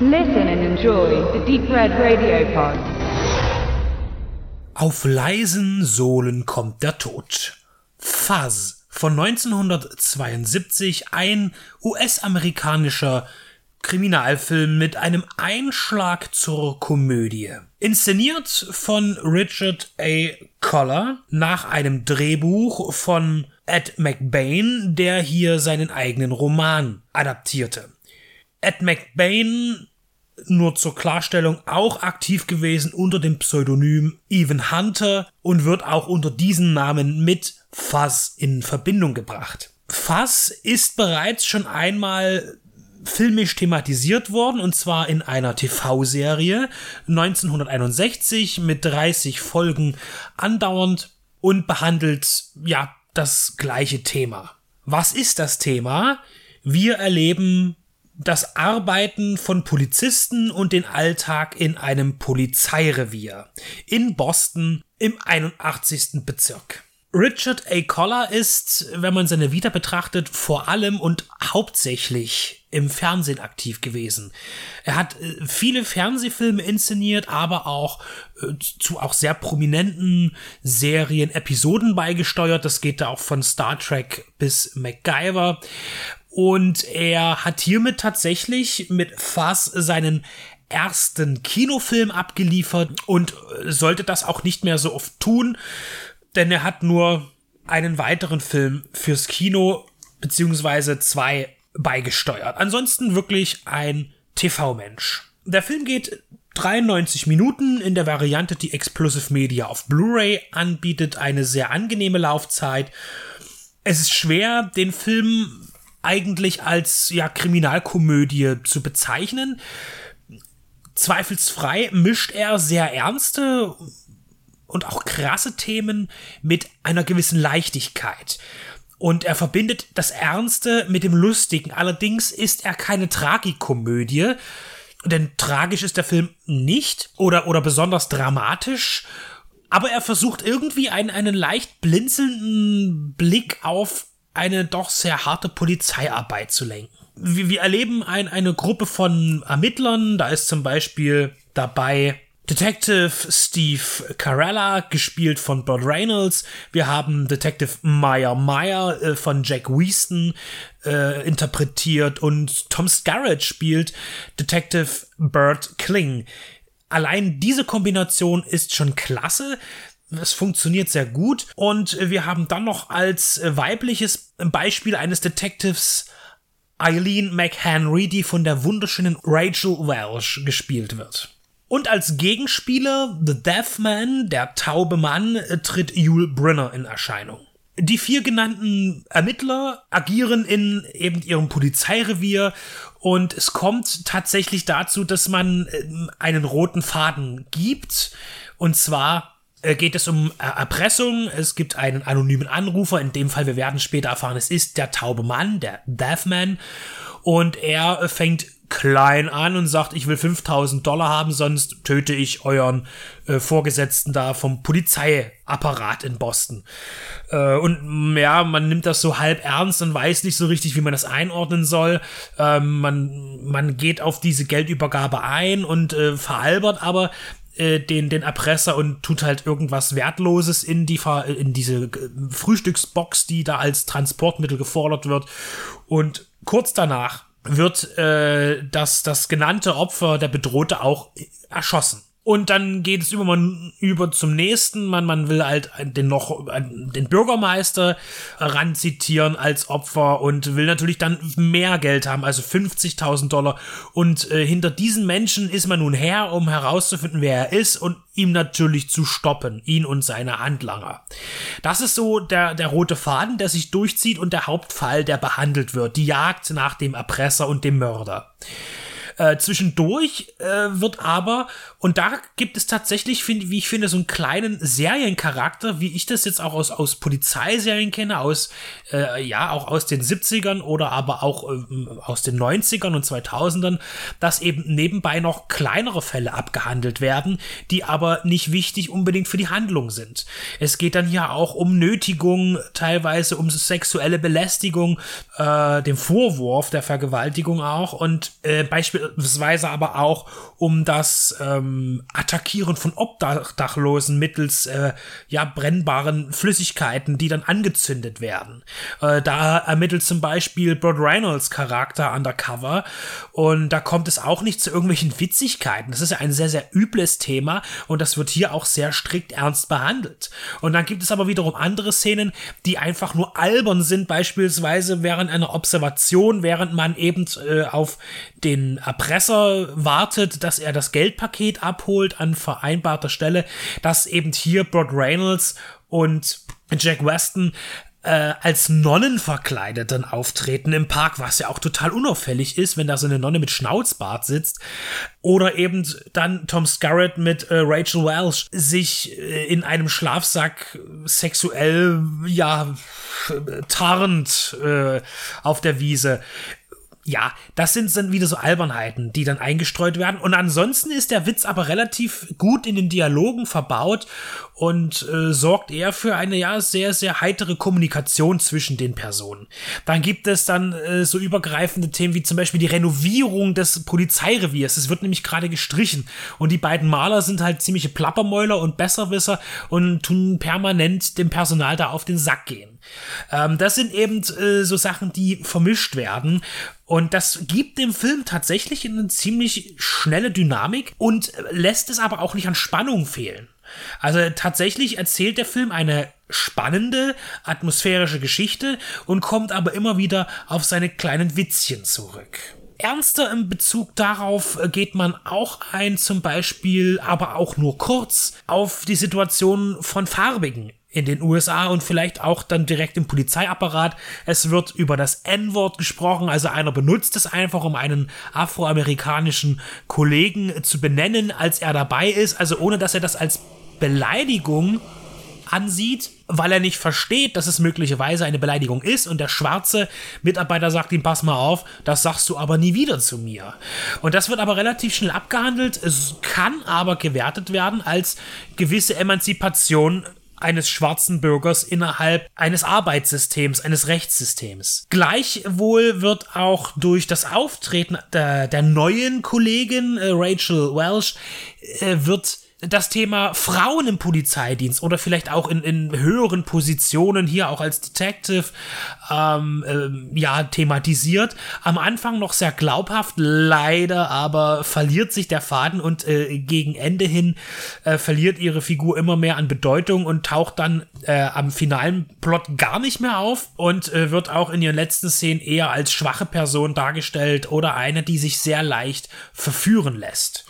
Listen and enjoy the Deep Red Radio Pod. Auf leisen Sohlen kommt der Tod. Fuzz von 1972, ein US-amerikanischer Kriminalfilm mit einem Einschlag zur Komödie. Inszeniert von Richard A. Collar nach einem Drehbuch von Ed McBain, der hier seinen eigenen Roman adaptierte. Ed McBain, nur zur Klarstellung, auch aktiv gewesen unter dem Pseudonym Even Hunter und wird auch unter diesem Namen mit Fuzz in Verbindung gebracht. Fuzz ist bereits schon einmal filmisch thematisiert worden und zwar in einer TV-Serie 1961 mit 30 Folgen andauernd und behandelt ja das gleiche Thema. Was ist das Thema? Wir erleben das Arbeiten von Polizisten und den Alltag in einem Polizeirevier in Boston im 81. Bezirk. Richard A. Collar ist, wenn man seine Vita betrachtet, vor allem und hauptsächlich im Fernsehen aktiv gewesen. Er hat äh, viele Fernsehfilme inszeniert, aber auch äh, zu auch sehr prominenten Serien Episoden beigesteuert. Das geht da auch von Star Trek bis MacGyver. Und er hat hiermit tatsächlich mit Fuzz seinen ersten Kinofilm abgeliefert und äh, sollte das auch nicht mehr so oft tun, denn er hat nur einen weiteren Film fürs Kino beziehungsweise zwei beigesteuert. Ansonsten wirklich ein TV-Mensch. Der Film geht 93 Minuten in der Variante, die Explosive Media auf Blu-ray anbietet, eine sehr angenehme Laufzeit. Es ist schwer, den Film eigentlich als ja Kriminalkomödie zu bezeichnen. Zweifelsfrei mischt er sehr ernste und auch krasse Themen mit einer gewissen Leichtigkeit. Und er verbindet das Ernste mit dem Lustigen. Allerdings ist er keine Tragikomödie, denn tragisch ist der Film nicht oder, oder besonders dramatisch. Aber er versucht irgendwie einen, einen leicht blinzelnden Blick auf eine doch sehr harte Polizeiarbeit zu lenken. Wir, wir erleben ein, eine Gruppe von Ermittlern. Da ist zum Beispiel dabei Detective Steve Carella, gespielt von Burt Reynolds. Wir haben Detective Meyer Meyer äh, von Jack Weaston äh, interpretiert und Tom Scarrett spielt Detective Burt Kling. Allein diese Kombination ist schon klasse. Es funktioniert sehr gut. Und wir haben dann noch als weibliches Beispiel eines Detectives Eileen McHenry, die von der wunderschönen Rachel Welsh gespielt wird. Und als Gegenspieler The Deaf Man, der taube Mann, äh, tritt Yul Brynner in Erscheinung. Die vier genannten Ermittler agieren in eben ihrem Polizeirevier und es kommt tatsächlich dazu, dass man ähm, einen roten Faden gibt. Und zwar äh, geht es um Erpressung. Es gibt einen anonymen Anrufer. In dem Fall, wir werden später erfahren, es ist der taube Mann, der Deaf Man. Und er fängt klein an und sagt, ich will 5000 Dollar haben, sonst töte ich euren äh, Vorgesetzten da vom Polizeiapparat in Boston. Äh, und ja, man nimmt das so halb ernst und weiß nicht so richtig, wie man das einordnen soll. Ähm, man, man geht auf diese Geldübergabe ein und äh, veralbert aber äh, den, den Erpresser und tut halt irgendwas Wertloses in die in diese äh, Frühstücksbox, die da als Transportmittel gefordert wird. Und kurz danach wird äh, das, das genannte Opfer, der Bedrohte, auch erschossen. Und dann geht es über, über zum nächsten. Man, man will halt den noch den Bürgermeister ranzitieren als Opfer und will natürlich dann mehr Geld haben, also 50.000 Dollar. Und äh, hinter diesen Menschen ist man nun her, um herauszufinden, wer er ist und ihm natürlich zu stoppen, ihn und seine Handlanger. Das ist so der, der rote Faden, der sich durchzieht und der Hauptfall, der behandelt wird. Die Jagd nach dem Erpresser und dem Mörder. Äh, zwischendurch äh, wird aber, Und da gibt es tatsächlich, wie ich finde, so einen kleinen Seriencharakter, wie ich das jetzt auch aus, aus Polizeiserien kenne, aus, äh, ja, auch aus den 70ern oder aber auch äh, aus den 90ern und 2000ern, dass eben nebenbei noch kleinere Fälle abgehandelt werden, die aber nicht wichtig unbedingt für die Handlung sind. Es geht dann hier auch um Nötigung, teilweise um sexuelle Belästigung, äh, dem Vorwurf der Vergewaltigung auch und äh, beispielsweise aber auch um das ähm, Attackieren von Obdachlosen mittels äh, ja brennbaren Flüssigkeiten, die dann angezündet werden. Äh, da ermittelt zum Beispiel Brod Reynolds Charakter undercover und da kommt es auch nicht zu irgendwelchen Witzigkeiten. Das ist ja ein sehr, sehr übles Thema und das wird hier auch sehr strikt ernst behandelt. Und dann gibt es aber wiederum andere Szenen, die einfach nur albern sind, beispielsweise während einer Observation, während man eben äh, auf den Erpresser wartet, dass er das Geldpaket abholt an vereinbarter Stelle, dass eben hier Brod Reynolds und Jack Weston äh, als Nonnen verkleidet dann auftreten im Park, was ja auch total unauffällig ist, wenn da so eine Nonne mit Schnauzbart sitzt. Oder eben dann Tom Scarrett mit äh, Rachel Welsh sich äh, in einem Schlafsack sexuell, ja, tarnt äh, auf der Wiese ja, das sind dann wieder so Albernheiten, die dann eingestreut werden. Und ansonsten ist der Witz aber relativ gut in den Dialogen verbaut und äh, sorgt eher für eine ja sehr, sehr heitere Kommunikation zwischen den Personen. Dann gibt es dann äh, so übergreifende Themen wie zum Beispiel die Renovierung des Polizeireviers. Es wird nämlich gerade gestrichen und die beiden Maler sind halt ziemliche Plappermäuler und Besserwisser und tun permanent dem Personal da auf den Sack gehen. Ähm, das sind eben äh, so Sachen, die vermischt werden. Und das gibt dem Film tatsächlich eine ziemlich schnelle Dynamik und lässt es aber auch nicht an Spannung fehlen. Also tatsächlich erzählt der Film eine spannende, atmosphärische Geschichte und kommt aber immer wieder auf seine kleinen Witzchen zurück. Ernster im Bezug darauf geht man auch ein, zum Beispiel, aber auch nur kurz, auf die Situation von Farbigen in den USA und vielleicht auch dann direkt im Polizeiapparat. Es wird über das N-Wort gesprochen, also einer benutzt es einfach, um einen afroamerikanischen Kollegen zu benennen, als er dabei ist, also ohne dass er das als Beleidigung ansieht, weil er nicht versteht, dass es möglicherweise eine Beleidigung ist und der schwarze Mitarbeiter sagt ihm, pass mal auf, das sagst du aber nie wieder zu mir. Und das wird aber relativ schnell abgehandelt, es kann aber gewertet werden als gewisse Emanzipation eines schwarzen Bürgers innerhalb eines Arbeitssystems, eines Rechtssystems. Gleichwohl wird auch durch das Auftreten der, der neuen Kollegin äh, Rachel Welsh äh, wird das Thema Frauen im Polizeidienst oder vielleicht auch in, in höheren Positionen hier auch als Detective ähm, äh, ja thematisiert. Am Anfang noch sehr glaubhaft, leider aber verliert sich der Faden und äh, gegen Ende hin äh, verliert ihre Figur immer mehr an Bedeutung und taucht dann äh, am finalen Plot gar nicht mehr auf und äh, wird auch in ihren letzten Szenen eher als schwache Person dargestellt oder eine, die sich sehr leicht verführen lässt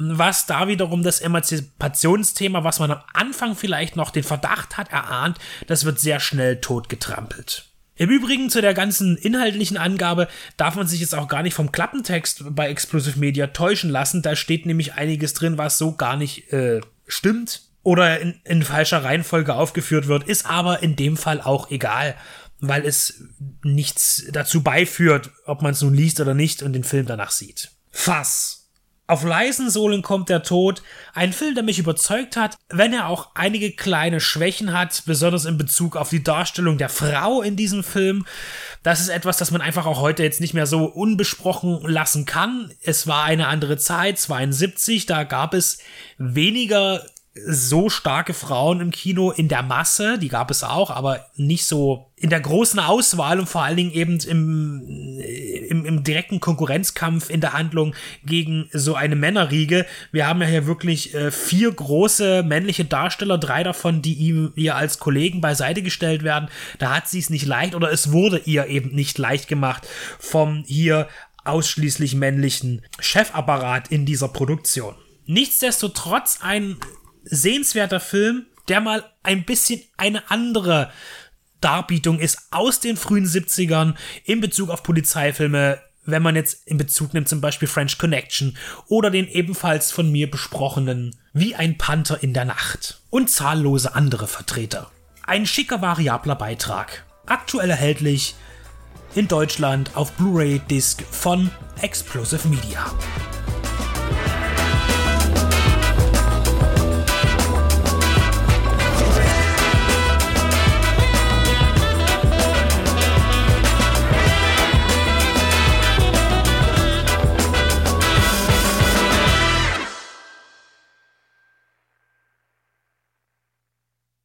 was da wiederum das Emanzipationsthema, was man am Anfang vielleicht noch den Verdacht hat, erahnt, das wird sehr schnell totgetrampelt. Im Übrigen zu der ganzen inhaltlichen Angabe darf man sich jetzt auch gar nicht vom Klappentext bei Explosive Media täuschen lassen. Da steht nämlich einiges drin, was so gar nicht äh, stimmt oder in, in falscher Reihenfolge aufgeführt wird, ist aber in dem Fall auch egal, weil es nichts dazu beiführt, ob man es nun liest oder nicht und den Film danach sieht. Fass auf leisen Sohlen kommt der Tod. Ein Film, der mich überzeugt hat, wenn er auch einige kleine Schwächen hat, besonders in Bezug auf die Darstellung der Frau in diesem Film. Das ist etwas, das man einfach auch heute jetzt nicht mehr so unbesprochen lassen kann. Es war eine andere Zeit, 72, da gab es weniger so starke Frauen im Kino in der Masse, die gab es auch, aber nicht so in der großen Auswahl und vor allen Dingen eben im, im, im direkten Konkurrenzkampf in der Handlung gegen so eine Männerriege. Wir haben ja hier wirklich äh, vier große männliche Darsteller, drei davon, die ihm ihr als Kollegen beiseite gestellt werden. Da hat sie es nicht leicht oder es wurde ihr eben nicht leicht gemacht vom hier ausschließlich männlichen Chefapparat in dieser Produktion. Nichtsdestotrotz ein sehenswerter Film, der mal ein bisschen eine andere Darbietung ist aus den frühen 70ern in Bezug auf Polizeifilme wenn man jetzt in Bezug nimmt zum Beispiel French Connection oder den ebenfalls von mir besprochenen Wie ein Panther in der Nacht und zahllose andere Vertreter. Ein schicker variabler Beitrag. Aktuell erhältlich in Deutschland auf Blu-ray Disc von Explosive Media.